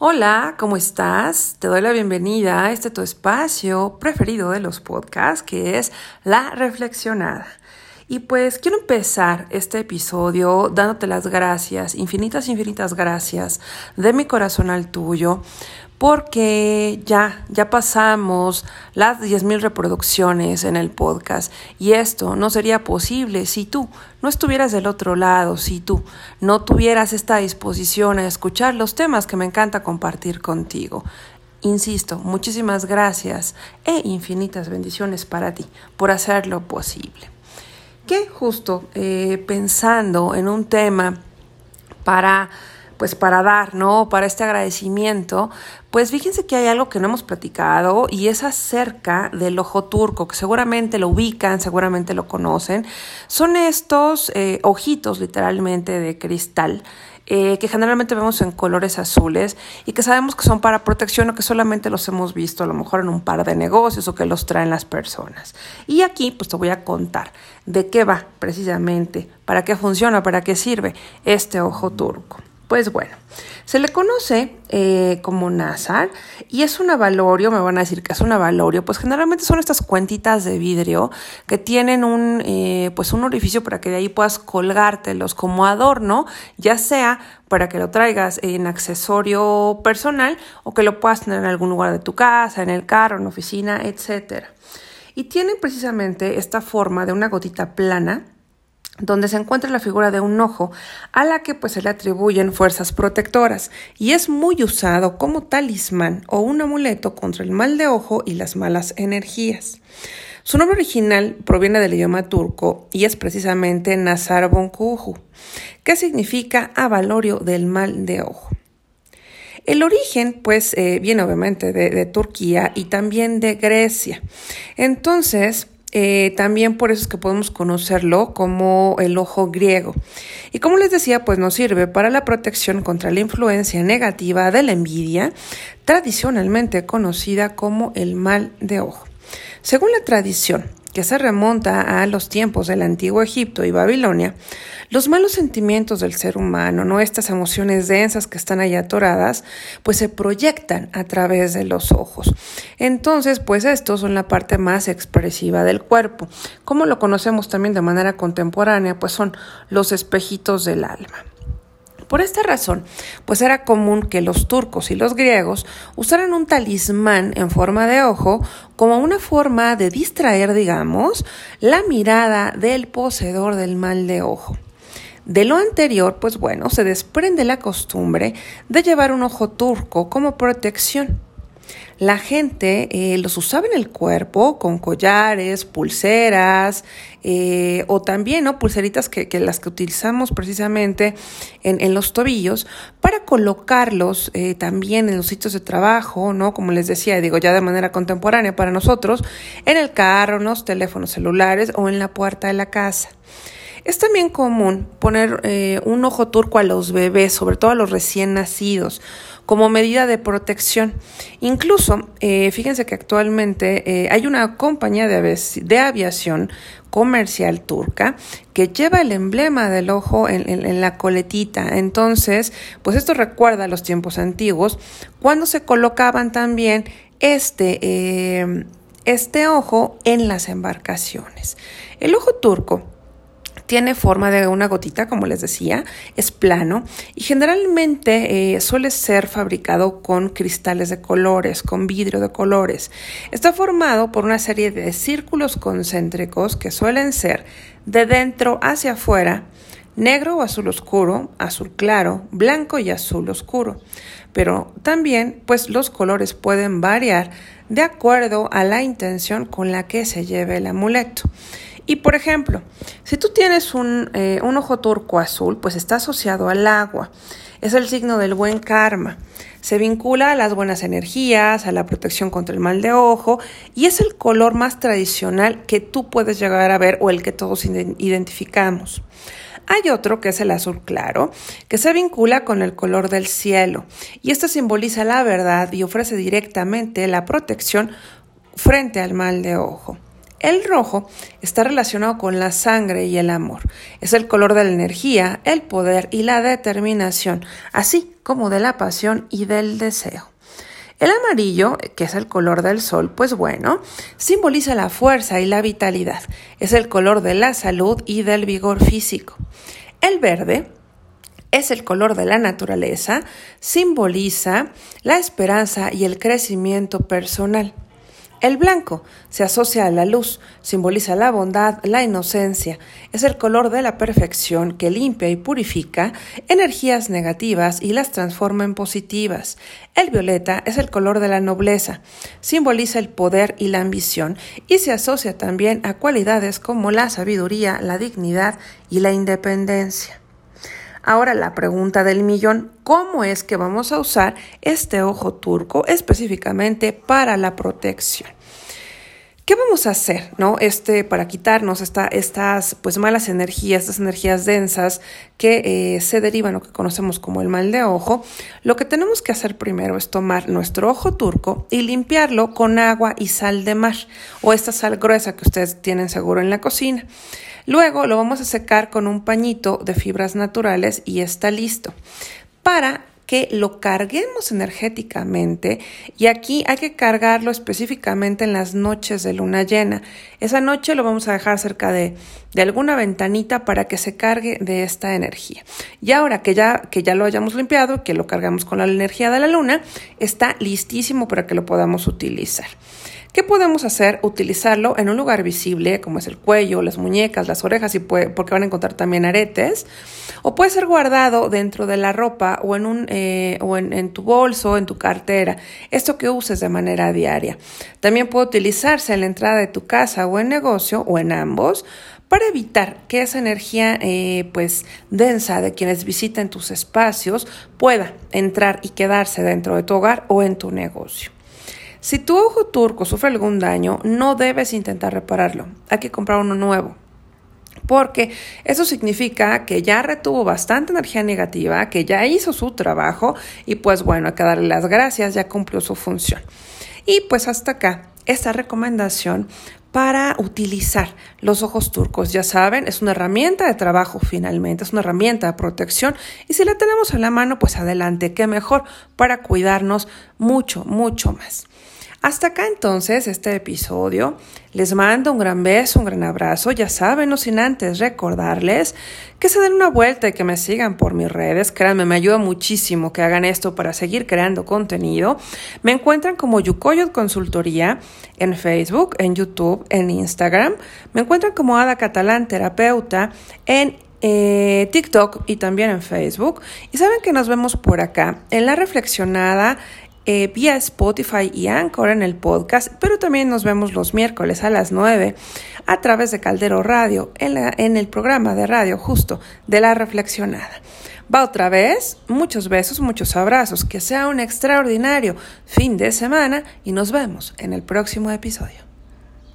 Hola, ¿cómo estás? Te doy la bienvenida a este tu espacio preferido de los podcasts, que es La Reflexionada. Y pues quiero empezar este episodio dándote las gracias, infinitas, infinitas gracias de mi corazón al tuyo, porque ya, ya pasamos las 10.000 reproducciones en el podcast y esto no sería posible si tú no estuvieras del otro lado, si tú no tuvieras esta disposición a escuchar los temas que me encanta compartir contigo. Insisto, muchísimas gracias e infinitas bendiciones para ti por hacerlo posible. Que justo eh, pensando en un tema para pues para dar, ¿no? Para este agradecimiento, pues fíjense que hay algo que no hemos platicado y es acerca del ojo turco, que seguramente lo ubican, seguramente lo conocen. Son estos eh, ojitos literalmente de cristal. Eh, que generalmente vemos en colores azules y que sabemos que son para protección o que solamente los hemos visto a lo mejor en un par de negocios o que los traen las personas. Y aquí pues te voy a contar de qué va precisamente, para qué funciona, para qué sirve este ojo turco. Pues bueno, se le conoce eh, como Nazar y es un avalorio, me van a decir que es un avalorio, pues generalmente son estas cuentitas de vidrio que tienen un, eh, pues un orificio para que de ahí puedas colgártelos como adorno, ya sea para que lo traigas en accesorio personal o que lo puedas tener en algún lugar de tu casa, en el carro, en oficina, etc. Y tienen precisamente esta forma de una gotita plana donde se encuentra la figura de un ojo a la que pues se le atribuyen fuerzas protectoras y es muy usado como talismán o un amuleto contra el mal de ojo y las malas energías. Su nombre original proviene del idioma turco y es precisamente Nazar Bonkuhu, que significa avalorio del mal de ojo. El origen, pues, eh, viene obviamente de Turquía y también de Grecia. Entonces, eh, también por eso es que podemos conocerlo como el ojo griego. Y como les decía, pues nos sirve para la protección contra la influencia negativa de la envidia, tradicionalmente conocida como el mal de ojo. Según la tradición, que se remonta a los tiempos del antiguo Egipto y Babilonia, los malos sentimientos del ser humano, ¿no? Estas emociones densas que están ahí atoradas, pues se proyectan a través de los ojos. Entonces, pues estos son la parte más expresiva del cuerpo. Como lo conocemos también de manera contemporánea, pues son los espejitos del alma. Por esta razón, pues era común que los turcos y los griegos usaran un talismán en forma de ojo como una forma de distraer, digamos, la mirada del poseedor del mal de ojo. De lo anterior, pues bueno, se desprende la costumbre de llevar un ojo turco como protección. La gente eh, los usaba en el cuerpo con collares, pulseras eh, o también ¿no? pulseritas que, las que utilizamos precisamente en, los tobillos para colocarlos eh, también en los sitios de trabajo, ¿no? como les decía, digo ya de manera contemporánea para nosotros, en el carro, en los teléfonos celulares o en la puerta de la casa. Es también común poner un ojo turco a los bebés, sobre todo a los recién nacidos, como medida de protección. Incluso, eh, fíjense que actualmente eh, hay una compañía de, de, aviación comercial turca que lleva el emblema del ojo en, la coletita. Entonces, pues esto recuerda los tiempos antiguos, cuando se colocaban también este, este ojo en las embarcaciones. El ojo turco tiene forma de una gotita, como les decía, es plano y generalmente eh, suele ser fabricado con cristales de colores, con vidrio de colores. Está formado por una serie de círculos concéntricos que suelen ser de dentro hacia afuera, negro o azul oscuro, azul claro, blanco y azul oscuro. Pero también, pues los colores pueden variar de acuerdo a la intención con la que se lleve el amuleto. Y por ejemplo, si tú tienes un, eh, un ojo turco azul, pues está asociado al agua. Es el signo del buen karma. Se vincula a las buenas energías, a la protección contra el mal de ojo y es el color más tradicional que tú puedes llegar a ver o el que todos identificamos. Hay otro que es el azul claro, que se vincula con el color del cielo y esto simboliza la verdad y ofrece directamente la protección frente al mal de ojo. El rojo está relacionado con la sangre y el amor. Es el color de la energía, el poder y la determinación, así como de la pasión y del deseo. El amarillo, que es el color del sol, pues bueno, simboliza la fuerza y la vitalidad. Es el color de la salud y del vigor físico. El verde es el color de la naturaleza, simboliza la esperanza y el crecimiento personal. El blanco se asocia a la luz, simboliza la bondad, la inocencia, es el color de la perfección que limpia y purifica energías negativas y las transforma en positivas. El violeta es el color de la nobleza, simboliza el poder y la ambición y se asocia también a cualidades como la sabiduría, la dignidad y la independencia. Ahora la pregunta del millón, ¿cómo es que vamos a usar este ojo turco específicamente para la protección? ¿Qué vamos a hacer, no? Este, para quitarnos estas, pues, malas energías, estas energías densas que eh, se derivan, lo que conocemos como el mal de ojo. Lo que tenemos que hacer primero es tomar nuestro ojo turco y limpiarlo con agua y sal de mar, o esta sal gruesa que ustedes tienen seguro en la cocina. Luego lo vamos a secar con un pañito de fibras naturales y está listo. Para que lo carguemos energéticamente y aquí hay que cargarlo específicamente en las noches de luna llena. Esa noche lo vamos a dejar cerca de, de alguna ventanita para que se cargue de esta energía. Y ahora que ya, que ya lo hayamos limpiado, que lo cargamos con la energía de la luna, está listísimo para que lo podamos utilizar. ¿Qué podemos hacer? Utilizarlo en un lugar visible, como es el cuello, las muñecas, las orejas, y porque van a encontrar también aretes. O puede ser guardado dentro de la ropa o en, un, eh, o en, tu bolso, en tu cartera. Esto que uses de manera diaria. También puede utilizarse en la entrada de tu casa o en negocio o en ambos para evitar que esa energía eh, pues densa de quienes visiten tus espacios pueda entrar y quedarse dentro de tu hogar o en tu negocio. Si tu ojo turco sufre algún daño, no debes intentar repararlo. Hay que comprar uno nuevo. Porque eso significa que ya retuvo bastante energía negativa, que ya hizo su trabajo y pues bueno, hay que darle las gracias, ya cumplió su función. Y pues hasta acá esta recomendación para utilizar los ojos turcos. Ya saben, es una herramienta de trabajo finalmente, es una herramienta de protección y si la tenemos en la mano, pues adelante, qué mejor para cuidarnos mucho, mucho más. Hasta acá entonces este episodio. Les mando un gran beso, un gran abrazo. Ya saben, no sin antes recordarles que se den una vuelta y que me sigan por mis redes. Créanme, me ayuda muchísimo que hagan esto para seguir creando contenido. Me encuentran como Yukoyot Consultoría en Facebook, en YouTube, en Instagram. Me encuentran como Ada Catalán Terapeuta en eh, TikTok y también en Facebook. Y saben que nos vemos por acá en la reflexionada eh, vía Spotify y Anchor en el podcast, pero también nos vemos los miércoles a las 9 a través de Caldero Radio en, en el programa de radio justo de la reflexionada. Va otra vez, muchos besos, muchos abrazos, que sea un extraordinario fin de semana y nos vemos en el próximo episodio.